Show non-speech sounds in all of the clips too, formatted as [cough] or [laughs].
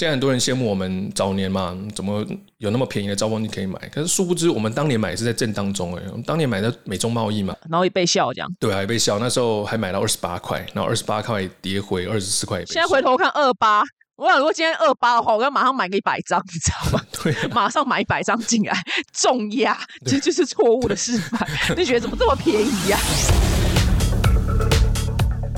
现在很多人羡慕我们早年嘛，怎么有那么便宜的招风机可以买？可是殊不知，我们当年买是在正当中哎，我们当年买的美中贸易嘛，然后也被笑这样。对，还被笑。那时候还买到二十八块，然后二十八块跌回二十四块。现在回头看二八，我想如果今天二八的话，我要马上买个一百张，你知道吗？对，[laughs] 马上买一百张进来重压，这就是错误的示范。你觉得怎么这么便宜呀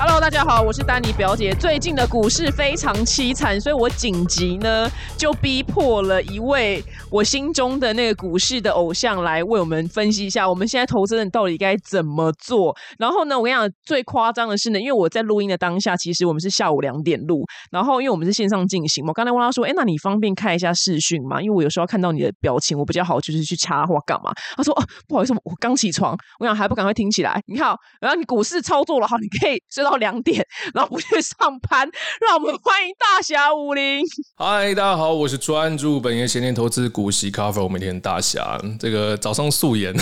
？Hello，大家好，我是丹尼表姐。最近的股市非常凄惨，所以我紧急呢就逼迫了一位我心中的那个股市的偶像来为我们分析一下，我们现在投资人到底该怎么做。然后呢，我跟你讲，最夸张的是呢，因为我在录音的当下，其实我们是下午两点录，然后因为我们是线上进行嘛，刚才问他说：“哎，那你方便看一下视讯吗？因为我有时候看到你的表情，我比较好就是去插话干嘛？”他说：“哦，不好意思，我刚起床，我想还不赶快听起来。你看，然后你股市操作了好，你可以睡到。”到两点，然后不去上班，让我们欢迎大侠武林。嗨，大家好，我是专注本业闲年投资股息 cover，我每天大侠。这个早上素颜，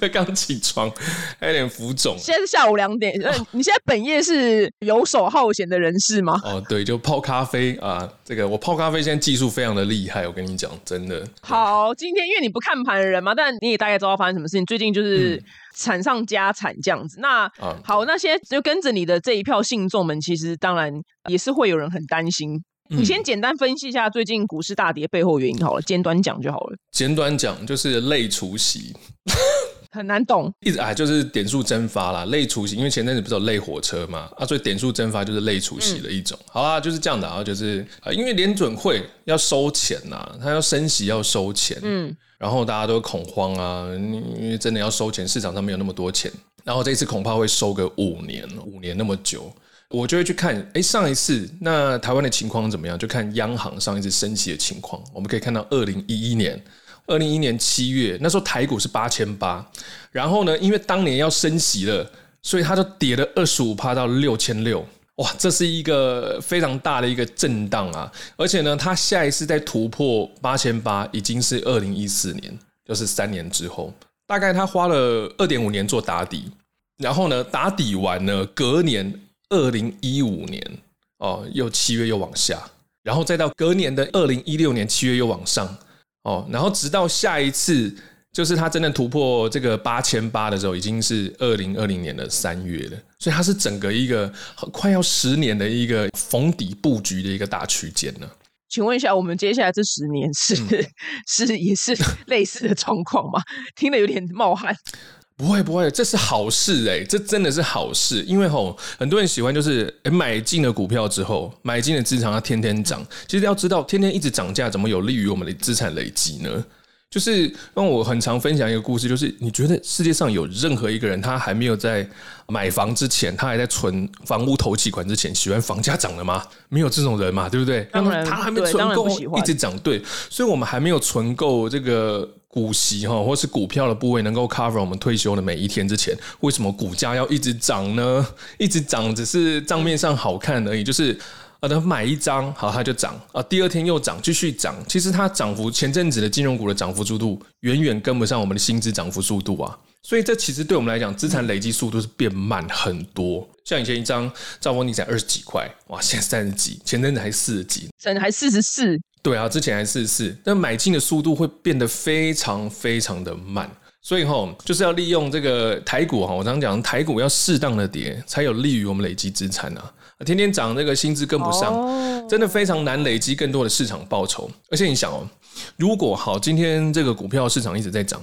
才 [laughs] 刚起床，还有点浮肿。现在是下午两点，你现在本业是游手好闲的人士吗？哦，对，就泡咖啡啊。这个我泡咖啡现在技术非常的厉害，我跟你讲，真的。好，今天因为你不看盘的人嘛，但你也大概知道发生什么事情。最近就是。惨上加惨这样子，那好，那现在就跟着你的这一票信众们，其实当然也是会有人很担心。你先简单分析一下最近股市大跌背后原因好了，简短讲就好了。简短讲就是类除息，很难懂。一直啊，就是点数蒸发啦，类除息。因为前阵子不是有类火车嘛，啊，所以点数蒸发就是类除息的一种。好啦，就是这样的啊，就是啊，因为联准会要收钱呐，他要升息要收钱，嗯。然后大家都恐慌啊，因为真的要收钱，市场上没有那么多钱。然后这次恐怕会收个五年，五年那么久，我就会去看，哎，上一次那台湾的情况怎么样？就看央行上一次升息的情况。我们可以看到，二零一一年，二零一一年七月，那时候台股是八千八，然后呢，因为当年要升息了，所以它就跌了二十五趴到六千六。哇，这是一个非常大的一个震荡啊！而且呢，它下一次再突破八千八，已经是二零一四年，就是三年之后。大概它花了二点五年做打底，然后呢，打底完呢，隔年二零一五年哦，又七月又往下，然后再到隔年的二零一六年七月又往上哦，然后直到下一次。就是它真的突破这个八千八的时候，已经是二零二零年的三月了，所以它是整个一个快要十年的一个逢底布局的一个大区间呢。请问一下，我们接下来这十年是 [laughs] 是也是类似的状况吗？听得有点冒汗。不会不会，这是好事哎，这真的是好事，因为吼很多人喜欢就是买进了股票之后，买进的资产它天天涨，其实要知道天天一直涨价，怎么有利于我们的资产累积呢？就是让我很常分享一个故事，就是你觉得世界上有任何一个人，他还没有在买房之前，他还在存房屋投期款之前，喜欢房价涨了吗？没有这种人嘛，对不对？当然，他还没存够，一直涨，对，所以我们还没有存够这个股息哈，或是股票的部位能够 cover 我们退休的每一天之前，为什么股价要一直涨呢？一直涨只是账面上好看而已，就是。啊，等买一张，好，它就涨啊，第二天又涨，继续涨。其实它涨幅，前阵子的金融股的涨幅速度远远跟不上我们的薪资涨幅速度啊，所以这其实对我们来讲，资产累积速度是变慢很多。像以前一张兆丰你才二十几块，哇，现在三十几，前阵子还四十几，甚至还四十四。对啊，之前还四十四，但买进的速度会变得非常非常的慢。所以哈，就是要利用这个台股哈，我常常讲台股要适当的跌，才有利于我们累积资产啊。天天涨，那个薪资跟不上，真的非常难累积更多的市场报酬。而且你想哦，如果好，今天这个股票市场一直在涨，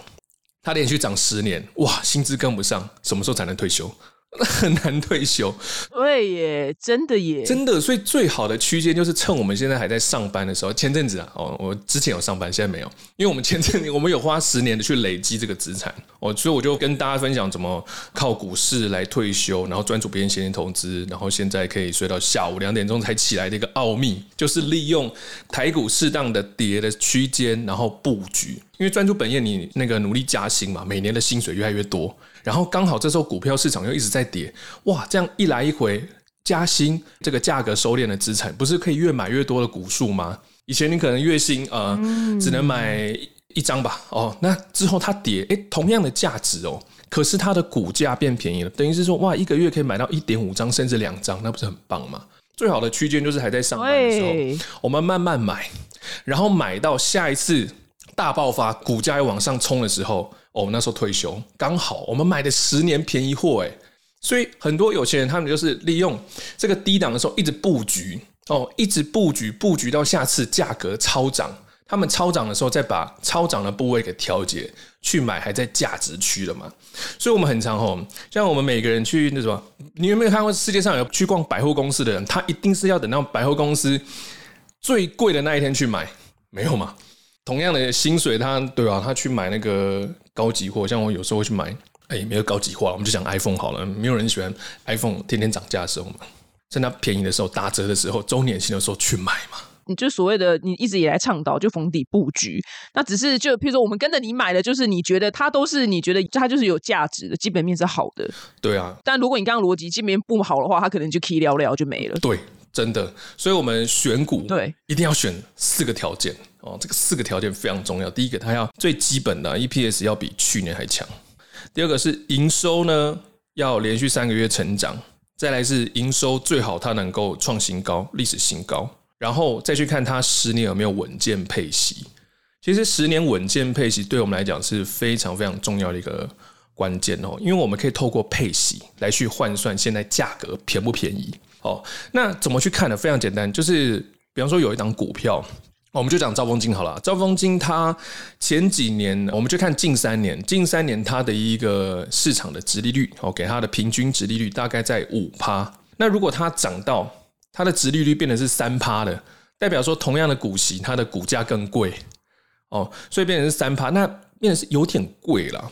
它连续涨十年，哇，薪资跟不上，什么时候才能退休？很难退休，对耶，真的耶，真的。所以最好的区间就是趁我们现在还在上班的时候。前阵子啊，哦，我之前有上班，现在没有，因为我们前阵 [laughs] 我们有花十年的去累积这个资产，哦，所以我就跟大家分享怎么靠股市来退休，然后专注别人闲钱投资，然后现在可以睡到下午两点钟才起来的一个奥秘，就是利用台股适当的跌的区间，然后布局。因为专注本业，你那个努力加薪嘛，每年的薪水越来越多。然后刚好这时候股票市场又一直在跌，哇，这样一来一回加薪，这个价格收敛的资产，不是可以越买越多的股数吗？以前你可能月薪呃只能买一张吧，哦，那之后它跌，哎，同样的价值哦，可是它的股价变便宜了，等于是说哇，一个月可以买到一点五张甚至两张，那不是很棒吗？最好的区间就是还在上班的时候，我们慢慢买，然后买到下一次大爆发，股价又往上冲的时候，哦，那时候退休刚好，我们买的十年便宜货，哎，所以很多有钱人他们就是利用这个低档的时候一直布局，哦，一直布局布局到下次价格超涨，他们超涨的时候再把超涨的部位给调节，去买还在价值区的嘛。所以我们很常吼，像我们每个人去那什么，你有没有看过世界上有去逛百货公司的人，他一定是要等到百货公司最贵的那一天去买，没有嘛？同样的薪水他，对吧、他去买那个高级货，像我有时候会去买，哎、没有高级货啊，我们就讲 iPhone 好了，没有人喜欢 iPhone 天天涨价的时候嘛，趁它便宜的时候、打折的时候、周年庆的时候去买嘛。你就所谓的你一直以来倡导就逢底布局，那只是就譬如说我们跟着你买的，就是你觉得它都是你觉得它就是有价值的，基本面是好的。对啊，但如果你刚刚逻辑基本面不好的话，它可能就 key 聊聊就没了。对，真的，所以我们选股对一定要选四个条件哦，这个四个条件非常重要。第一个，它要最基本的 EPS 要比去年还强；第二个是营收呢要连续三个月成长；再来是营收最好它能够创新高、历史新高，然后再去看它十年有没有稳健配息。其实十年稳健配息对我们来讲是非常非常重要的一个关键哦，因为我们可以透过配息来去换算现在价格便不便宜哦。那怎么去看呢？非常简单，就是比方说有一档股票，我们就讲兆丰金好了。兆丰金它前几年，我们就看近三年，近三年它的一个市场的殖利率哦，给它的平均殖利率大概在五趴。那如果它涨到它的殖利率变成是三趴的，代表说同样的股息，它的股价更贵哦，所以变成是三趴，那变成是有点贵了。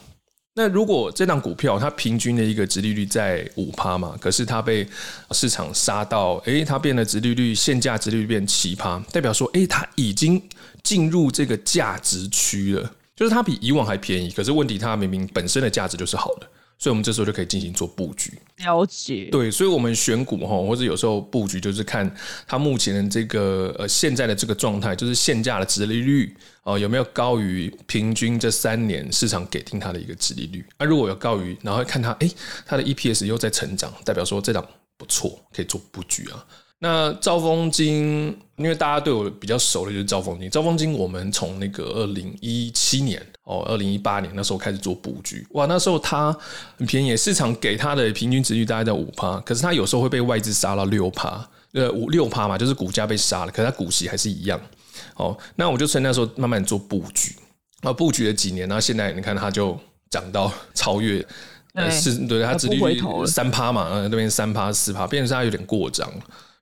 那如果这档股票它平均的一个值利率在五趴嘛，可是它被市场杀到，诶，它变得值利率现价值利率变七趴，代表说，诶，它已经进入这个价值区了，就是它比以往还便宜，可是问题它明明本身的价值就是好的，所以我们这时候就可以进行做布局。了解，对，所以，我们选股哈，或者有时候布局，就是看它目前的这个呃现在的这个状态，就是现价的殖利率哦、有没有高于平均这三年市场给定它的一个殖利率？啊，如果有高于，然后看它，诶，它的 EPS 又在成长，代表说这档不错，可以做布局啊。那兆丰金，因为大家对我比较熟的就是兆丰金。兆丰金，我们从那个二零一七年哦，二零一八年那时候开始做布局，哇，那时候它很便宜，市场给它的平均值率大概在五趴，可是它有时候会被外资杀到六趴，呃，五六趴嘛，就是股价被杀了，可是它股息还是一样。哦，那我就趁那时候慢慢做布局，啊，布局了几年，然后现在你看它就涨到超越。是对它它不殖利率三趴嘛，呃，那边三趴四趴，变成它有点过涨，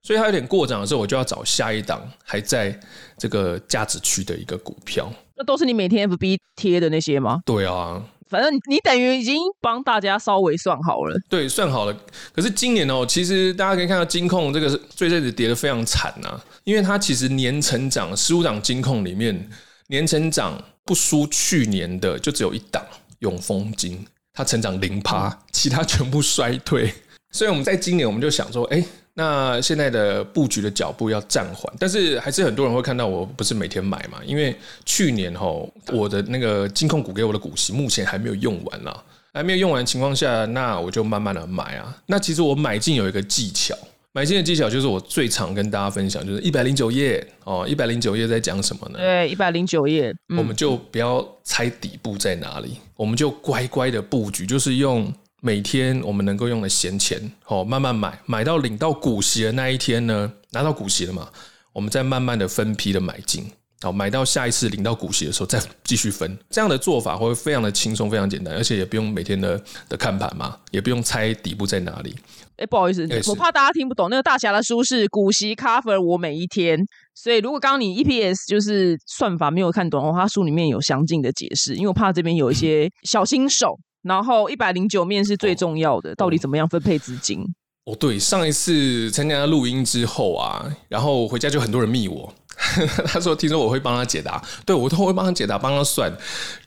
所以它有点过涨的时候，我就要找下一档还在这个价值区的一个股票。那都是你每天 FB 贴的那些吗？对啊，反正你等于已经帮大家稍微算好了。对，算好了。可是今年哦，其实大家可以看到金控这个是最近子跌得非常惨呐、因为它其实年成长十五档金控里面年成长不输去年的就只有一档永丰金，它成长零趴，其他全部衰退。所以我们在今年我们就想说，哎、那现在的布局的脚步要暂缓，但是还是很多人会看到我不是每天买嘛，因为去年吼我的那个金控股给我的股息目前还没有用完啦，还没有用完的情况下，那我就慢慢的买啊。那其实我买进有一个技巧，买进的技巧就是我最常跟大家分享，就是一百零九页哦，一百零九页在讲什么呢？对，一百零九页，嗯我们就不要猜底部在哪里，我们就乖乖的布局，就是用每天我们能够用的闲钱，哦，慢慢买，买到领到股息的那一天呢，拿到股息了嘛，我们再慢慢的分批的买进，好，买到下一次领到股息的时候再继续分，这样的做法会非常的轻松，非常简单，而且也不用每天的的看盘嘛，也不用猜底部在哪里。哎、不好意思，我怕大家听不懂。那个大侠的书是股息 cover 我每一天，所以如果刚刚你 EPS 就是算法没有看懂的话，他书里面有详尽的解释。因为我怕这边有一些小新手，然后一百零九面是最重要的，到底怎么样分配资金？哦，对，上一次参加录音之后啊，然后回家就很多人密我，[laughs] 他说听说我会帮他解答，对我都会帮他解答，帮他算。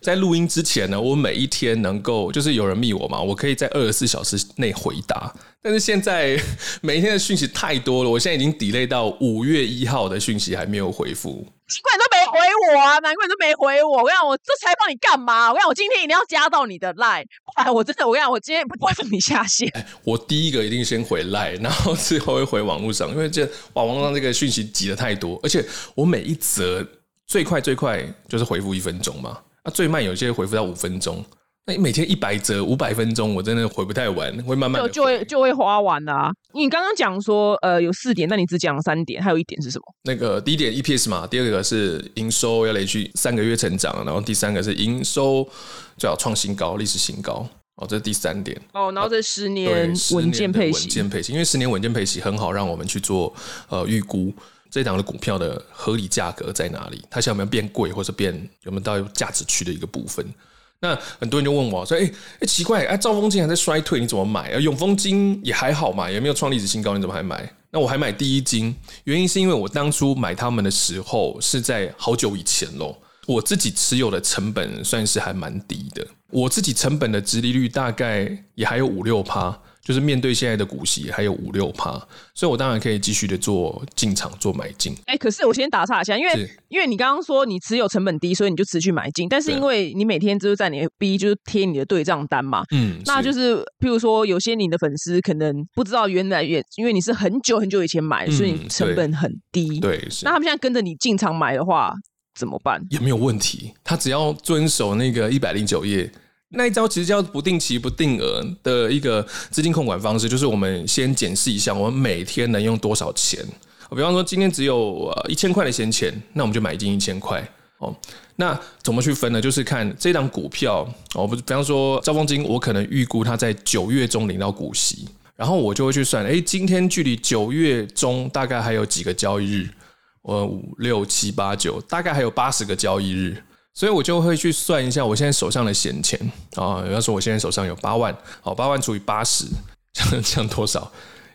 在录音之前呢，我每一天能够就是有人密我嘛，我可以在二十四小时内回答。但是现在 [laughs] 每一天的讯息太多了，我现在已经 delay 到五月一号的讯息还没有回复。奇怪，你都没回我啊！难怪你都没回我。我跟你讲，我这采访你干嘛？我跟你讲，我今天一定要加到你的 line，不然我真的，我跟你讲，我今天不会放你下线。我第一个一定先回来，然后最后会回网络上，因为这网网络上这个讯息挤的太多，而且我每一则最快最快就是回复一分钟嘛，那最慢有些回复到五分钟。那每天一百折五百分钟，我真的回不太完，会慢慢就就会就会花完啊。你刚刚讲说，呃，有四点，那你只讲了三点，还有一点是什么？那个第一点 EPS 嘛，第二个是营收要连续三个月成长，然后第三个是营收最好创新高，历史新高。哦，这是第三点。哦，然后这十年稳健配息，稳健配息，因为十年稳健配息很好，让我们去做呃预估这档的股票的合理价格在哪里，它想有没有变贵，或者变有没有到价值区的一个部分。那很多人就问我说：“哎哎，奇怪，哎，兆丰金还在衰退，你怎么买？啊，永丰金也还好嘛，也没有创历史新高，你怎么还买？那我还买第一金，原因是因为我当初买他们的时候是在好久以前喽，我自己持有的成本算是还蛮低的，我自己成本的直利率大概也还有五六趴。”就是面对现在的股息还有五六趴，所以我当然可以继续的做进场做买进。哎，可是我先打岔一下，因为因为你刚刚说你持有成本低，所以你就持续买进。但是因为你每天就是在你 B 就是贴你的对账单嘛，嗯，那就是譬如说有些你的粉丝可能不知道原来原因为你是很久很久以前买，所以你成本很低。对，那他们现在跟着你进场买的话怎么办？也没有问题，他只要遵守那个一百零九页。那一招其实叫不定期不定额的一个资金控管方式，就是我们先检视一下我们每天能用多少钱。比方说今天只有呃一千块的闲钱，那我们就买进一千块哦。那怎么去分呢？就是看这档股票哦，不，比方说招丰金，我可能预估它在九月中领到股息，然后我就会去算，哎，今天距离九月中大概还有几个交易日？呃，五六七八九，大概还有八十个交易日。所以我就会去算一下我现在手上的闲钱啊，比方说我现在手上有八万，好，八万除以八十，[laughs] 这样这样多少？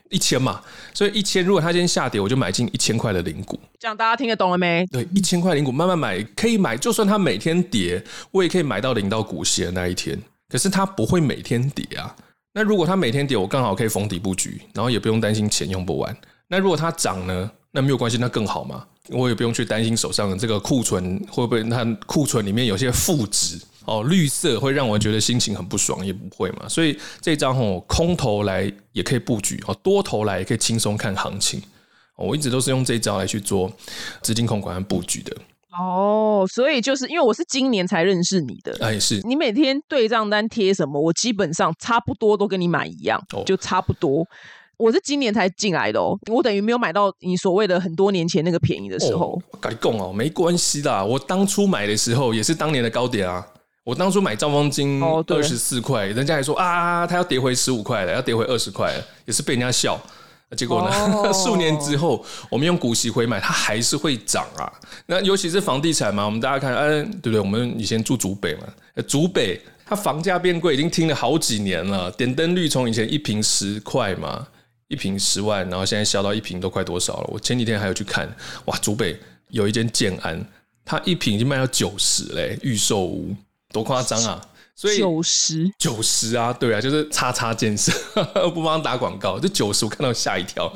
一千嘛。所以一千，如果它今天下跌，我就买进一千块的零股。这样大家听得懂了没？对，一千块零股慢慢买，可以买，就算它每天跌，我也可以买到领到股息的那一天。可是它不会每天跌啊。那如果它每天跌，我刚好可以逢底布局，然后也不用担心钱用不完。那如果它涨呢？那没有关系，那更好嘛。我也不用去担心手上的这个库存会不会，它库存里面有些负值哦，绿色会让我觉得心情很不爽，也不会嘛。所以这张哦，空头来也可以布局哦，多头来也可以轻松看行情。我一直都是用这一招来去做资金控管和布局的。哦，所以就是因为我是今年才认识你的，哎，是你每天对账单贴什么，我基本上差不多都跟你买一样，就差不多。我是今年才进来的哦，我等于没有买到你所谓的很多年前那个便宜的时候。跟你讲哦，没关系啦，我当初买的时候也是当年的高点啊。我当初买兆丰金二十四块，人家还说啊，它要跌回十五块了，要跌回二十块了，也是被人家笑。结果呢，[laughs] 数年之后，我们用股息回买，它还是会涨啊。那尤其是房地产嘛，我们大家看，嗯，对不对？我们以前住竹北嘛，竹北它房价变贵，已经听了好几年了。点灯率从以前一平十块嘛。一瓶十万，然后现在销到一瓶都快多少了？我前几天还有去看，哇，竹北有一间建安，它一瓶已经卖到九十嘞，预售屋多夸张啊！所以九十九十啊，对啊，就是叉叉建设 [laughs] 不帮打广告，这九十我看到吓一跳，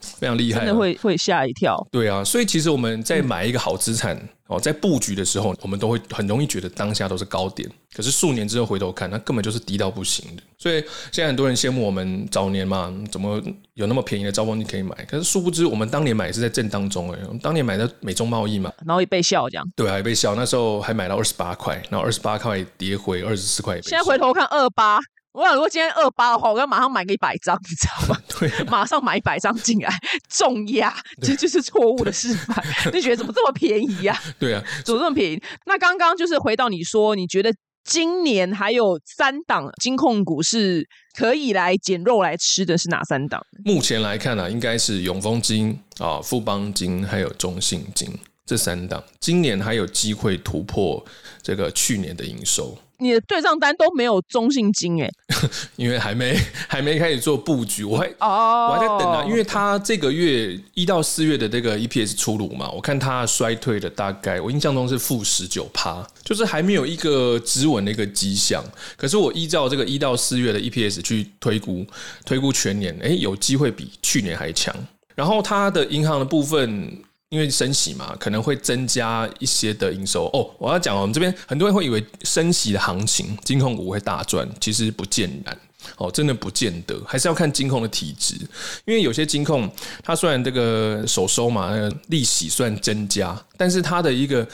非常厉害，真的会会吓一跳。对啊，所以其实我们在买一个好资产。哦，在布局的时候，我们都会很容易觉得当下都是高点，可是数年之后回头看，那根本就是低到不行的。所以现在很多人羡慕我们早年嘛，怎么有那么便宜的招风机可以买？可是殊不知，我们当年买是在正当中哎，当年买的美中贸易嘛，然后也被笑这样。对啊，也被笑。那时候还买到二十八块，然后二十八块跌回二十四块。现在回头看二八。我想，如果今天二八的话，我要马上买个一百张，你知道吗？[laughs] 对，马上买一百张进来，重压，这就是错误的示范。你觉得怎么这么便宜呀？[laughs] 对啊，怎么这么便宜？那刚刚就是回到你说，你觉得今年还有三档金控股是可以来捡肉来吃的是哪三档？目前来看呢，应该是永丰金啊、富邦金还有中信金这三档，今年还有机会突破这个去年的营收。你的对账单都没有中性金哎，[laughs] 因为还没还没开始做布局，我还哦，我还在等啊，因为他这个月一到四月的这个 EPS 出炉嘛，我看它衰退的大概，我印象中是负十九趴，就是还没有一个止稳的一个迹象。可是我依照这个一到四月的 EPS 去推估，推估全年，哎，有机会比去年还强。然后它的银行的部分。因为升息嘛，可能会增加一些的营收。哦，我要讲，我们这边很多人会以为升息的行情，金控股会大赚，其实不见然。哦，真的不见得，还是要看金控的体质。因为有些金控，它虽然这个首收嘛，那个利息算增加，但是它的一个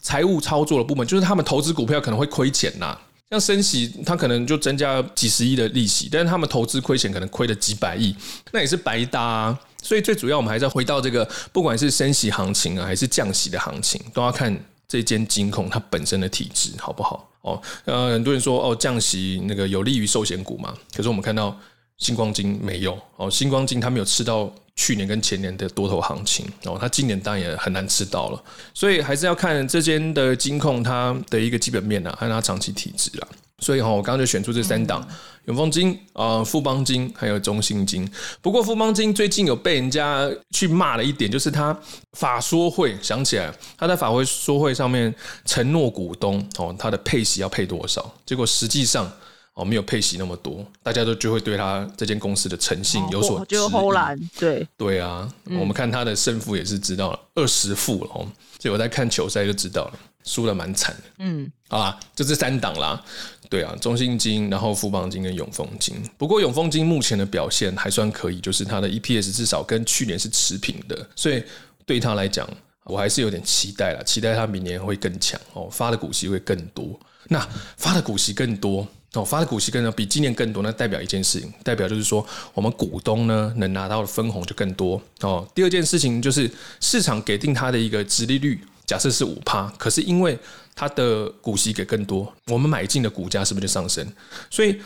财务操作的部分，就是他们投资股票可能会亏钱呐。像升息，它可能就增加几十亿的利息，但是他们投资亏钱，可能亏了几百亿，那也是白搭。所以最主要，我们还是要回到这个，不管是升息行情啊，还是降息的行情，都要看这间金控它本身的体质好不好哦。呃，很多人说哦，降息那个有利于寿险股嘛，可是我们看到星光金没有哦，星光金它没有吃到去年跟前年的多头行情哦，它今年当然也很难吃到了，所以还是要看这间的金控它的一个基本面啊，看它长期体质啊。所以哈，我刚刚就选出这三档：永丰金、啊富邦金，还有中信金。不过富邦金最近有被人家去骂了一点，就是他法说会想起来，他在法会说会上面承诺股东哦，他的配息要配多少，结果实际上哦没有配息那么多，大家都就会对他这间公司的诚信有所就后兰对。对啊，我们看他的胜负也是知道了二十负了哦，所以我在看球赛就知道了，输的蛮惨的。嗯，啊，就这三档啦。对啊，中信金，然后富邦金跟永丰金。不过永丰金目前的表现还算可以，就是它的 EPS 至少跟去年是持平的，所以对他来讲，我还是有点期待了，期待它明年会更强哦，发的股息会更多。那发的股息更多哦，发的股息更多，比今年更多，那代表一件事情，代表就是说我们股东呢能拿到的分红就更多哦。第二件事情就是市场给定它的一个殖利率，假设是五趴，可是因为它的股息给更多，我们买进的股价是不是就上升？所以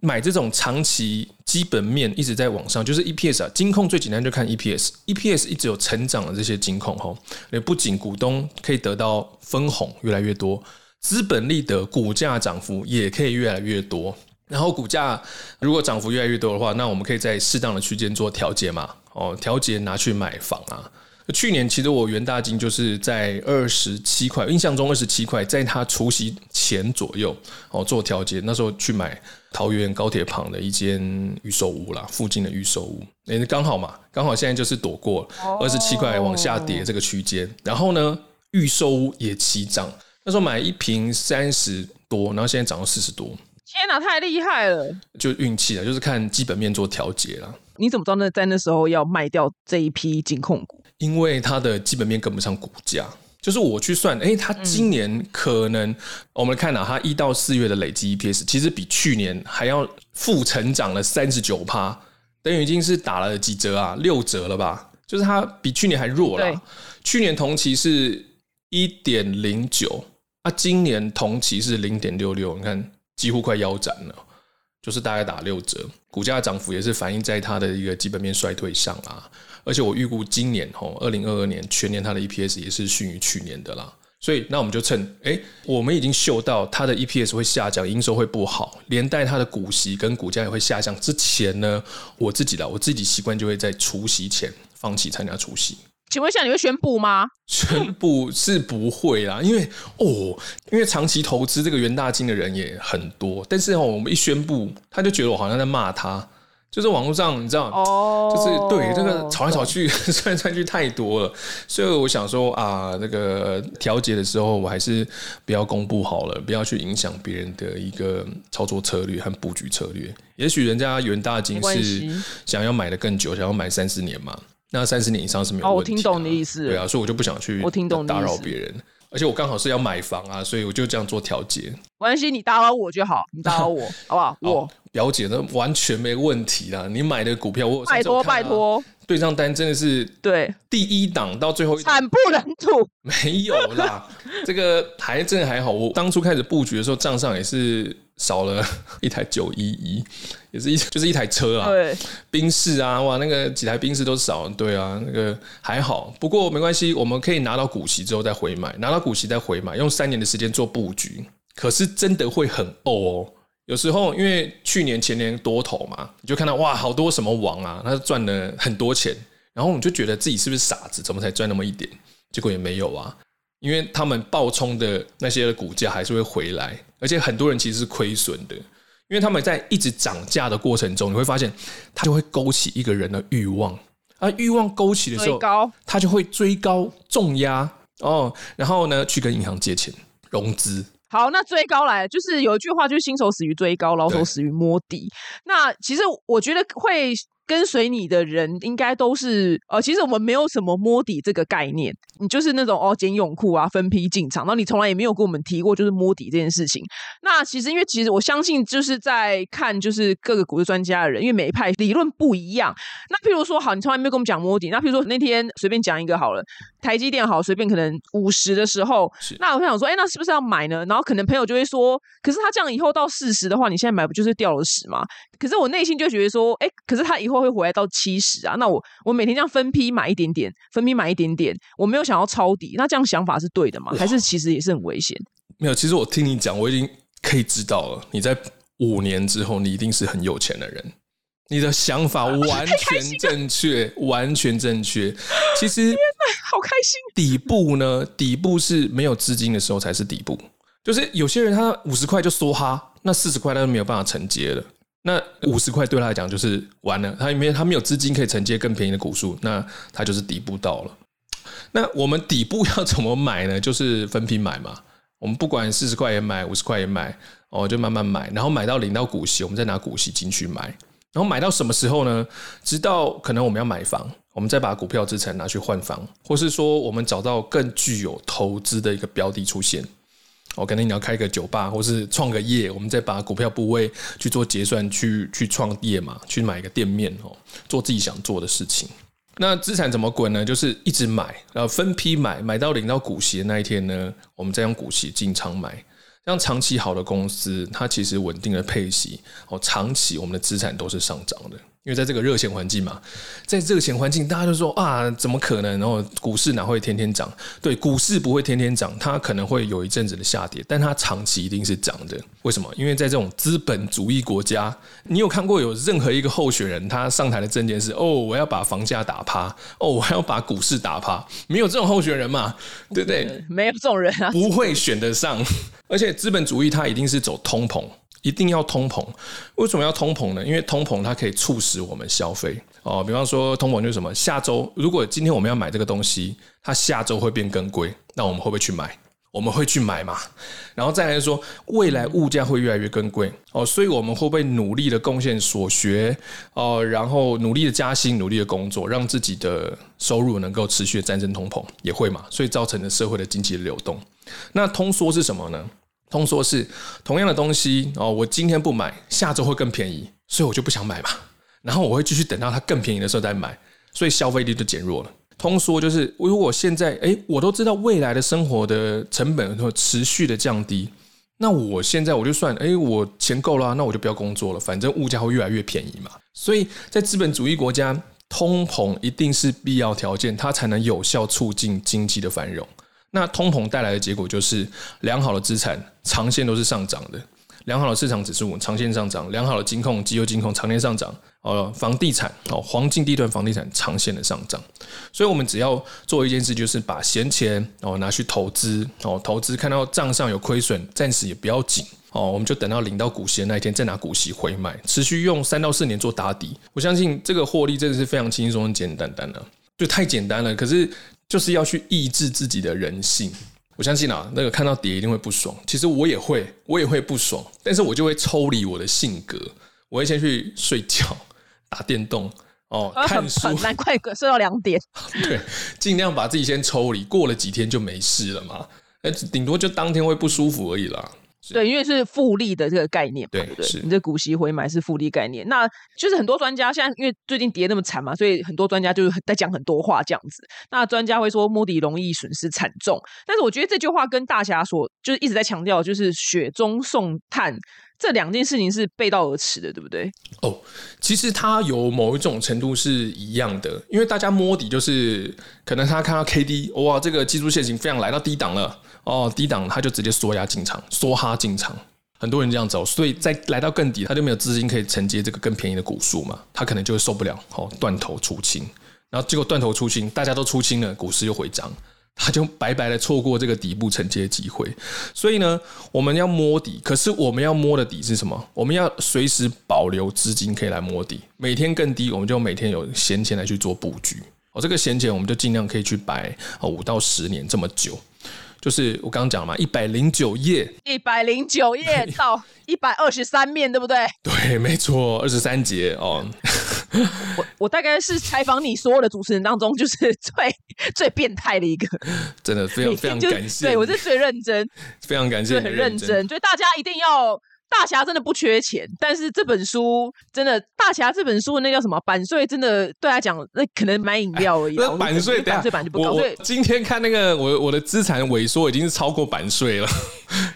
买这种长期基本面一直在往上，就是 EPS 啊，金控最简单就看 EPS，EPS 一直有成长的这些金控哈，也不仅股东可以得到分红越来越多，资本利得股价涨幅也可以越来越多。然后股价如果涨幅越来越多的话，那我们可以在适当的区间做调节嘛，哦，调节拿去买房啊。去年其实我元大金就是在二十七块，印象中二十七块，在它除夕前左右哦做调节，那时候去买桃园高铁旁的一间预售屋啦，附近的预售屋，哎刚好嘛，刚好现在就是躲过二十七块往下跌这个区间，然后呢预售屋也起涨，那时候买一瓶三十多，然后现在涨到四十多，天哪，太厉害了！就运气了，就是看基本面做调节了。你怎么知道那在那时候要卖掉这一批金控股？因为它的基本面跟不上股价，就是我去算，哎，它今年可能我们看到它一到四月的累计 EPS，其实比去年还要负成长了三十九趴，等于已经是打了几折啊，六折了吧？就是它比去年还弱了。去年同期是一点零九，啊，今年同期是零点六六，你看几乎快腰斩了，就是大概打六折，股价涨幅也是反映在它的一个基本面衰退上啊。而且我预估今年吼，二零二二年全年它的 EPS 也是逊于去年的啦。所以那我们就趁哎，我们已经嗅到它的 EPS 会下降，营收会不好，连带它的股息跟股价也会下降之前呢，我自己的我自己习惯就会在除夕前放弃参加除夕。请问一下，你会宣布吗？宣布是不会啦，因为哦，因为长期投资这个元大金的人也很多，但是哦，我们一宣布，他就觉得我好像在骂他。就是网络上，你知道，哦就是对这个吵来吵去、算来算去太多了，所以我想说啊，那个调节的时候，我还是不要公布好了，不要去影响别人的一个操作策略和布局策略。也许人家元大金是想要买的更久，想要买三四年嘛，那三十年以上是没有问题。我听懂你的意思，对啊，所以我就不想去我听懂打扰别人。而且我刚好是要买房啊，所以我就这样做调节。关系，你打扰我就好，你打扰我 [laughs] 好不好？我表姐那完全没问题啦。你买的股票，我拜托拜托，对账单真的是对第一档到最后惨不忍睹。没有啦，这个还真的还好。我当初开始布局的时候，账上也是。少了 [laughs] 一台九一一，也是一就是一台车啊，对，宾士啊，哇，那个几台宾士都少，对啊，那个还好，不过没关系，我们可以拿到股息之后再回买，拿到股息再回买，用三年的时间做布局，可是真的会很哦。有时候因为去年前年多头嘛，你就看到哇，好多什么王啊，他赚了很多钱，然后你就觉得自己是不是傻子，怎么才赚那么一点？结果也没有啊。因为他们爆冲的那些股价还是会回来，而且很多人其实是亏损的，因为他们在一直涨价的过程中，你会发现它就会勾起一个人的欲望，啊，欲望勾起的时候，高，他就会追高重压。哦，然后呢去跟银行借钱融资。好，那追高来了，就是有一句话，就是新手死于追高，老手死于摸底。那其实我觉得会跟随你的人，应该都是呃，其实我们没有什么摸底这个概念，你就是那种哦捡泳裤啊，分批进场，然后你从来也没有跟我们提过就是摸底这件事情。那其实因为其实我相信就是在看就是各个股市专家的人，因为每一派理论不一样。那譬如说好，你从来没有跟我们讲摸底，那譬如说那天随便讲一个好了，台积电好，随便可能五十的时候，那我想说，哎，那是不是要买呢？然后可能朋友就会说，可是他这样以后到四十的话，你现在买不就是掉了十吗？可是我内心就觉得说，哎，可是他以后会回来到七十啊，那我我每天这样分批买一点点，分批买一点点，我没有想要抄底，那这样想法是对的吗？还是其实也是很危险？没有，其实我听你讲，我已经可以知道了。你在五年之后，你一定是很有钱的人。你的想法 [laughs] 完全正确，完全正确。[laughs] 其实好开心，底部呢，底部是没有资金的时候才是底部。就是有些人他五十块就梭哈，那四十块他就没有办法承接了。那五十块对他来讲就是完了，他没他没有资金可以承接更便宜的股数，那他就是底部到了。那我们底部 [laughs] 要怎么买呢？就是分批买嘛。我们不管四十块也买，五十块也买，哦，就慢慢买，然后买到领到股息，我们再拿股息进去买。然后买到什么时候呢？直到可能我们要买房，我们再把股票资产拿去换房，或是说我们找到更具有投资的一个标的出现。哦，可能你要开个酒吧，或是创个业，我们再把股票部位去做结算，去去创业嘛，去买一个店面哦，做自己想做的事情。那资产怎么滚呢？就是一直买，然后分批买，买到领到股息的那一天呢，我们再用股息进场买。像长期好的公司，它其实稳定的配息哦，长期我们的资产都是上涨的。因为在这个热钱环境嘛，在热钱环境，大家就说啊，怎么可能？然后股市哪会天天涨？对，股市不会天天涨，它可能会有一阵子的下跌，但它长期一定是涨的。为什么？因为在这种资本主义国家，你有看过有任何一个候选人他上台的证件是哦，我要把房价打趴，哦，我要把股市打趴，没有这种候选人嘛，对不对？没有这种人啊，不会选得上。[laughs] 而且资本主义它一定是走通膨，一定要通膨。为什么要通膨呢？因为通膨它可以促使我们消费哦。比方说通膨就是什么？下周如果今天我们要买这个东西，它下周会变更贵，那我们会不会去买？我们会去买嘛？然后再来说，未来物价会越来越更贵哦，所以我们会不会努力的贡献所学哦，然后努力的加薪，努力的工作，让自己的收入能够持续的战胜通膨，也会嘛？所以造成了社会的经济流动。那通缩是什么呢？通缩是同样的东西哦，我今天不买，下周会更便宜，所以我就不想买嘛。然后我会继续等到它更便宜的时候再买，所以消费力就减弱了。通缩就是，如果现在哎，我都知道未来的生活的成本会持续的降低，那我现在我就算哎，我钱够了，那我就不要工作了，反正物价会越来越便宜嘛。所以在资本主义国家，通膨一定是必要条件，它才能有效促进经济的繁荣。那通膨带来的结果就是良好的资产长线都是上涨的，良好的市场指数长线上涨，良好的金控、绩优金控长线上涨，呃，房地产哦，黄金地段房地产长线的上涨。所以，我们只要做一件事，就是把闲钱哦拿去投资哦，投资看到账上有亏损，暂时也不要紧哦，我们就等到领到股息的那一天再拿股息回买，持续用三到四年做打底。我相信这个获利真的是非常轻松、简简单单的，就太简单了。可是。就是要去抑制自己的人性。我相信啊，那个看到跌一定会不爽。其实我也会，我也会不爽，但是我就会抽离我的性格，我会先去睡觉、[laughs] 打电动哦，看书。难怪睡到两点。[laughs] 对，尽量把自己先抽离，过了几天就没事了嘛。哎，顶多就当天会不舒服而已啦。对，因为是复利的这个概念，对不对？是你这股息回买是复利概念，那就是很多专家现在因为最近跌那么惨嘛，所以很多专家就是在讲很多话这样子。那专家会说摸底容易损失惨重，但是我觉得这句话跟大侠所就是一直在强调，就是雪中送炭这两件事情是背道而驰的，对不对？哦，其实它有某一种程度是一样的，因为大家摸底就是可能他看到 K D 哇，这个技术线型非常来到低档了。哦，低档他就直接缩压进场，梭哈进场，很多人这样走，所以在来到更底，他就没有资金可以承接这个更便宜的股数嘛，他可能就会受不了，哦，断头出清，然后结果断头出清，大家都出清了，股市又回涨，他就白白的错过这个底部承接机会。所以呢，我们要摸底，可是我们要摸的底是什么？我们要随时保留资金可以来摸底。每天更低，我们就每天有闲钱来去做布局。哦，这个闲钱我们就尽量可以去摆哦五到十年这么久。就是我刚刚讲了嘛，一百零九页，一百零九页到一百二十三面，对不对？对，没错，二十三节哦。我我大概是采访你所有的主持人当中，就是最最变态的一个，真的非常非常感谢。对我是最认真，非常感谢，很认真，所以大家一定要。大侠真的不缺钱，但是这本书真的，大侠这本书那叫什么版税，真的对他讲，那可能买饮料而已。那版税，版税版就不高。对，今天看那个，我我的资产萎缩已经是超过版税了，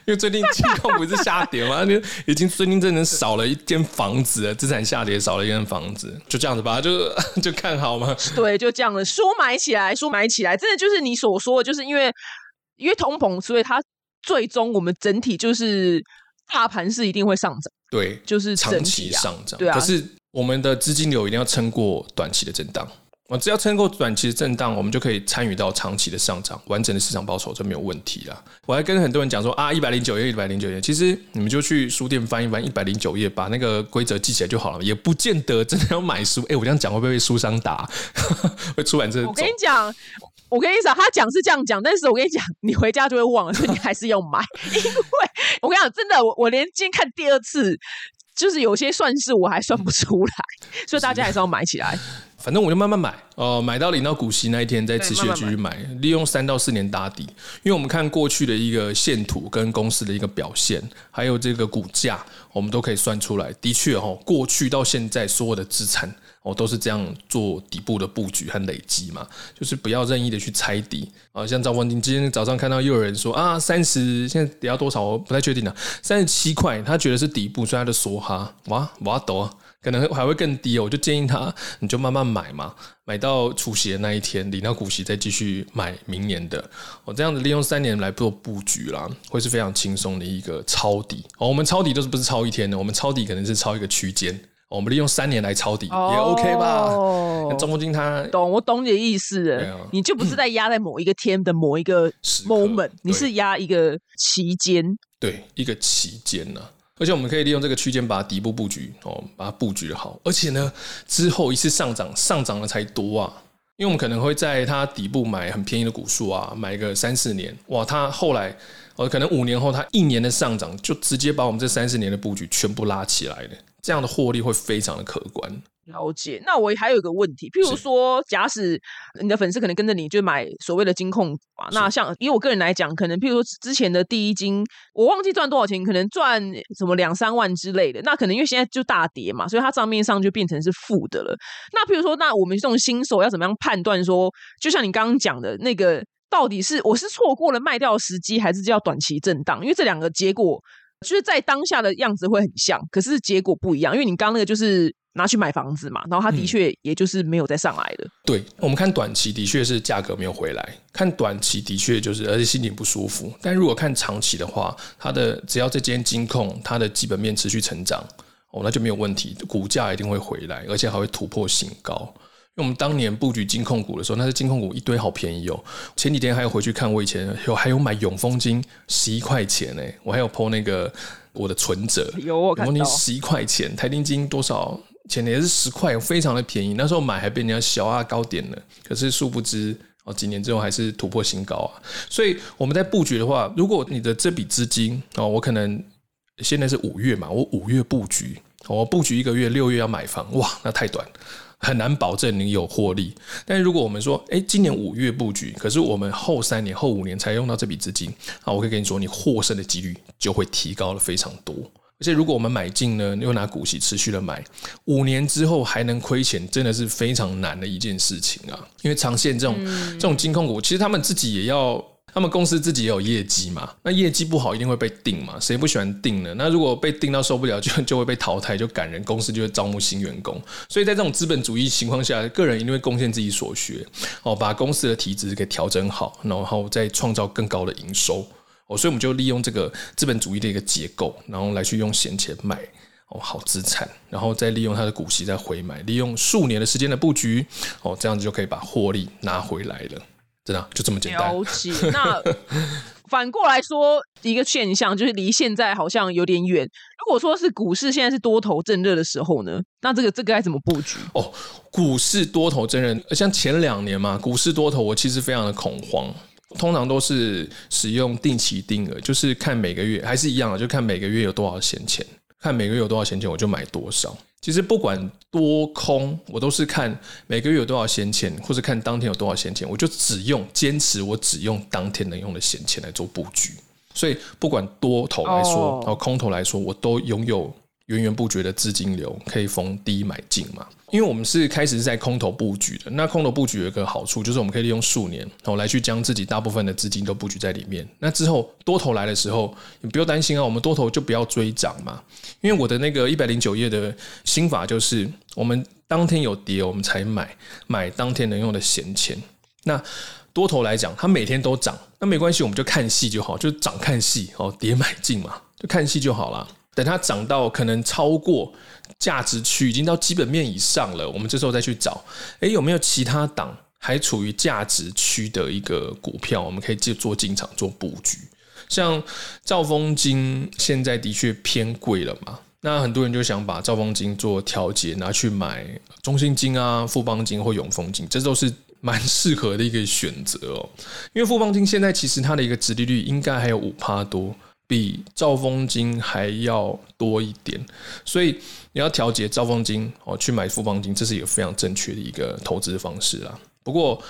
因为最近金控不是下跌嘛，[laughs] 那已经最近真的少了一间房子，资产下跌少了一间房子，就这样子吧，就 [laughs] 就看好嘛？[laughs] 对，就这样的书买起来，书买起来，真的就是你所说的，就是因为因为通膨，所以它最终我们整体就是。大盘是一定会上涨，对，就是长期上涨。对啊，可是我们的资金流一定要撑过短期的震荡。我只要撑过短期的震荡，我们就可以参与到长期的上涨，完整的市场报酬就没有问题了。我还跟很多人讲说啊，一百零九页，一百零九页，其实你们就去书店翻一翻一百零九页，把那个规则记起来就好了，也不见得真的要买书。哎，我这样讲会不会被书商打？[laughs] 会出版社？我跟你讲。我跟你讲，他讲是这样讲，但是我跟你讲，你回家就会忘了，所以你还是要买。[laughs] 因为我跟你讲，真的，我我连今天看第二次，就是有些算式我还算不出来，所以大家还是要买起来。反正我就慢慢买，哦，买到领到股息那一天再持续继续买，利用三到四年打底。因为我们看过去的一个线图跟公司的一个表现，还有这个股价，我们都可以算出来。的确，哈，过去到现在所有的资产。哦，都是这样做底部的布局和累积嘛，就是不要任意的去猜底啊。像赵文丁今天早上看到又有人说啊，三十现在跌到多少？我不太确定了，三十七块，他觉得是底部，所以他就梭哈，哇哇抖啊，可能还会更低哦。我就建议他，你就慢慢买嘛，买到除息的那一天，领到股息再继续买明年的。我这样子利用三年来做布局啦，会是非常轻松的一个抄底。哦，我们抄底都是不是抄一天的，我们抄底可能是抄一个区间。我们利用三年来抄底也 OK 吧？中国金它懂我懂你的意思，你就不是在压在某一个天的某一个 moment，你是压一个期间，对一个期间呢。而且我们可以利用这个区间把底部布局哦，把它布局好。而且呢，之后一次上涨上涨了才多啊，因为我们可能会在它底部买很便宜的股数啊，买个三四年，哇，它后来哦可能五年后它一年的上涨就直接把我们这三四年的布局全部拉起来了。这样的获利会非常的可观。了解。那我还有一个问题，譬如说，假使你的粉丝可能跟着你就买所谓的金控股啊，那像以我个人来讲，可能譬如说之前的第一金，我忘记赚多少钱，可能赚什么两三万之类的。那可能因为现在就大跌嘛，所以它账面上就变成是负的了。那譬如说，那我们这种新手要怎么样判断说，就像你刚刚讲的那个，到底是我是错过了卖掉时机，还是叫短期震荡？因为这两个结果。就是在当下的样子会很像，可是结果不一样。因为你刚刚那个就是拿去买房子嘛，然后它的确也就是没有再上来的。对我们看短期的确是价格没有回来，看短期的确就是而且心情不舒服。但如果看长期的话，它的只要这间金控它的基本面持续成长，哦，那就没有问题，股价一定会回来，而且还会突破新高。因为我们当年布局金控股的时候，那是金控股一堆好便宜哦。前几天还有回去看，我以前有还有买永丰金十一块钱呢，我还有抛那个我的存折，[laughs] 永丰金十一块钱，台丁金多少钱也是十块，非常的便宜。那时候买还被人家小啊高点了，可是殊不知哦，几年之后还是突破新高啊。所以我们在布局的话，如果你的这笔资金哦，我可能现在是五月嘛，我五月布局，我布局一个月，六月要买房，哇，那太短。很难保证你有获利，但是如果我们说，哎，今年五月布局，可是我们后三年、后五年才用到这笔资金，啊，我可以跟你说，你获胜的几率就会提高了非常多。而且如果我们买进呢，又拿股息持续的买，五年之后还能亏钱，真的是非常难的一件事情啊！因为长线这种这种金控股，其实他们自己也要。他们公司自己也有业绩嘛？那业绩不好一定会被定嘛？谁不喜欢定呢？那如果被定到受不了，就 [laughs] 就会被淘汰，就赶人，公司就会招募新员工。所以在这种资本主义情况下，个人一定会贡献自己所学，哦，把公司的体质给调整好，然后再创造更高的营收。哦，所以我们就利用这个资本主义的一个结构，然后来去用闲钱买哦好资产，然后再利用它的股息再回买，利用数年的时间的布局，哦，这样子就可以把获利拿回来了。真的就这么简单。了解。那反过来说，一个现象就是离现在好像有点远。如果说是股市现在是多头正热的时候呢，那这个这个该怎么布局？哦，股市多头真热，像前两年嘛，股市多头我其实非常的恐慌，通常都是使用定期定额，就是看每个月还是一样的，就看每个月有多少闲钱，看每个月有多少闲钱我就买多少。其实不管多空，我都是看每个月有多少闲钱，或者看当天有多少闲钱，我就只用坚持我只用当天能用的闲钱来做布局。所以不管多头来说，然后空头来说，我都拥有源源不绝的资金流，可以逢低买进嘛。因为我们是开始是在空头布局的，那空头布局有一个好处，就是我们可以利用数年哦来去将自己大部分的资金都布局在里面。那之后多头来的时候，你不用担心啊，我们多头就不要追涨嘛。因为我的那个一百零九页的心法就是，我们当天有跌，我们才买买当天能用的闲钱。那多头来讲，它每天都涨，那没关系，我们就看戏就好，就涨看戏哦，跌买进嘛，就看戏就好了。等它涨到可能超过。价值区已经到基本面以上了，我们这时候再去找，哎，有没有其他档还处于价值区的一个股票，我们可以借做进场做布局。像兆丰金现在的确偏贵了嘛，那很多人就想把兆丰金做调节，拿去买中信金啊、富邦金或永丰金，这都是蛮适合的一个选择哦。因为富邦金现在其实它的一个殖利率应该还有五趴多。比兆丰金还要多一点，所以你要调节兆丰金哦，去买富邦金，这是一个非常正确的一个投资方式啦。不过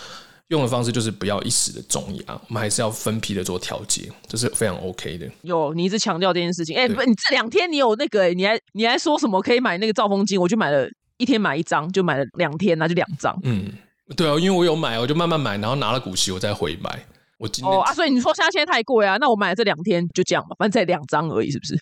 用的方式就是不要一时的重压，我们还是要分批的做调节，这是非常 OK 的。有你一直强调这件事情，哎，不，你这两天你有那个，你还你还说什么可以买那个兆丰金？我就买了一天买一张，就买了两天，那就两张。嗯，对啊，因为我有买，我就慢慢买，然后拿了股息，我再回买。我今哦啊，所以你说现在现在太贵啊？那我买了这两天就这样吧，反正才两张而已，是不是？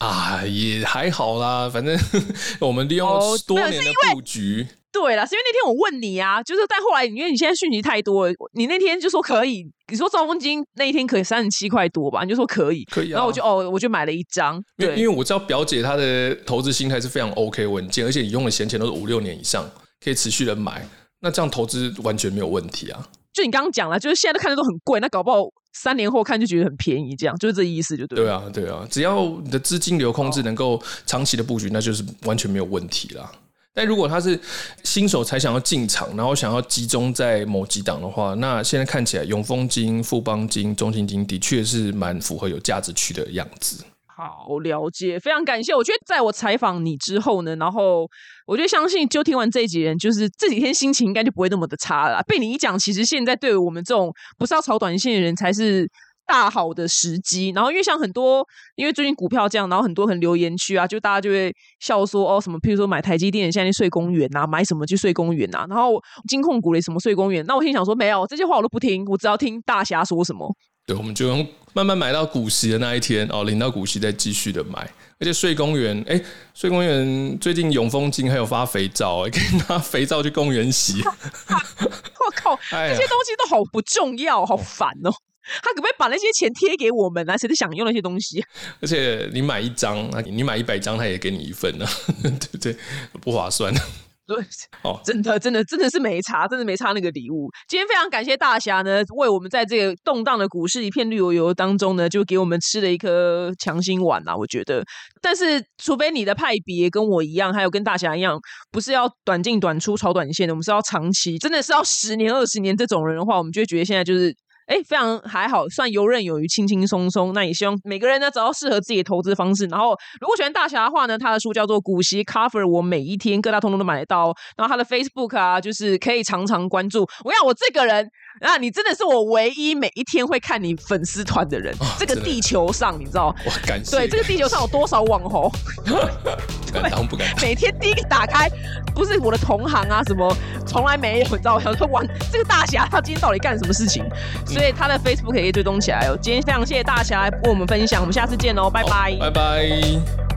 啊，也还好啦，反正 [laughs] 我们利用多年的布局。对了，是因为那天我问你啊，就是但后来因为你现在讯息太多，你那天就说可以，你说兆丰金那一天可以三十七块多吧？你就说可以，可以。然后我就哦，我就买了一张。因为因为我知道表姐她的投资心态是非常 OK 稳健，而且你用的闲钱都是五六年以上，可以持续的买，那这样投资完全没有问题啊。就你刚刚讲了，就是现在都看的都很贵，那搞不好三年后看就觉得很便宜，这样就是这意思，就对。对啊，对啊，只要你的资金流控制能够长期的布局，那就是完全没有问题啦。但如果他是新手才想要进场，然后想要集中在某几档的话，那现在看起来永丰金、富邦金、中信金的确是蛮符合有价值区的样子。好了解，非常感谢。我觉得在我采访你之后呢，然后我就相信，就听完这一集人，就是这几天心情应该就不会那么的差了。被你一讲，其实现在对于我们这种不是要炒短线的人，才是大好的时机。然后因为像很多，因为最近股票这样，然后很多很留言区啊，就大家就会笑说哦什么，譬如说买台积电现在去睡公园呐，买什么去睡公园呐，然后金控股的什么睡公园。那我心想说，没有这些话我都不听，我只要听大侠说什么。对，我们就用慢慢买到股息的那一天哦，领到股息再继续的买。而且睡公园，哎，睡公园最近永丰金还有发肥皂，哎，[laughs] 可以拿肥皂去公园洗。[laughs] 我靠，这些东西都好不重要，好烦哦。他可不可以把那些钱贴给我们呢？谁都想用那些东西。[laughs] 而且你买一张，那你买一百张，他也给你一份呢，对不对？不划算。对，哦，[laughs] 真的，真的，真的是没差，真的没差那个礼物。今天非常感谢大侠呢，为我们在这个动荡的股市一片绿油油当中呢，就给我们吃了一颗强心丸啊！我觉得，但是除非你的派别跟我一样，还有跟大侠一样，不是要短进短出炒短线的，我们是要长期，真的是要十年二十年这种人的话，我们就会觉得现在就是。哎，非常还好，算游刃有余，轻轻松松。那也希望每个人呢找到适合自己的投资方式。然后，如果喜欢大侠的话呢，他的书叫做《股息 Cover》，我每一天各大通通都买得到。然后他的 Facebook 啊，就是可以常常关注。我讲我这个人。那你真的是我唯一每一天会看你粉丝团的人。这个地球上，你知道？我感谢。对，这个地球上有多少网红？[laughs] 不敢当，不敢。每天第一个打开，不是我的同行啊，什么从来没有，你知道？想说玩这个大侠，他今天到底干什么事情？所以他的 Facebook 可以追踪起来哦。今天非常谢谢大侠来跟我们分享，我们下次见哦，拜拜，拜拜。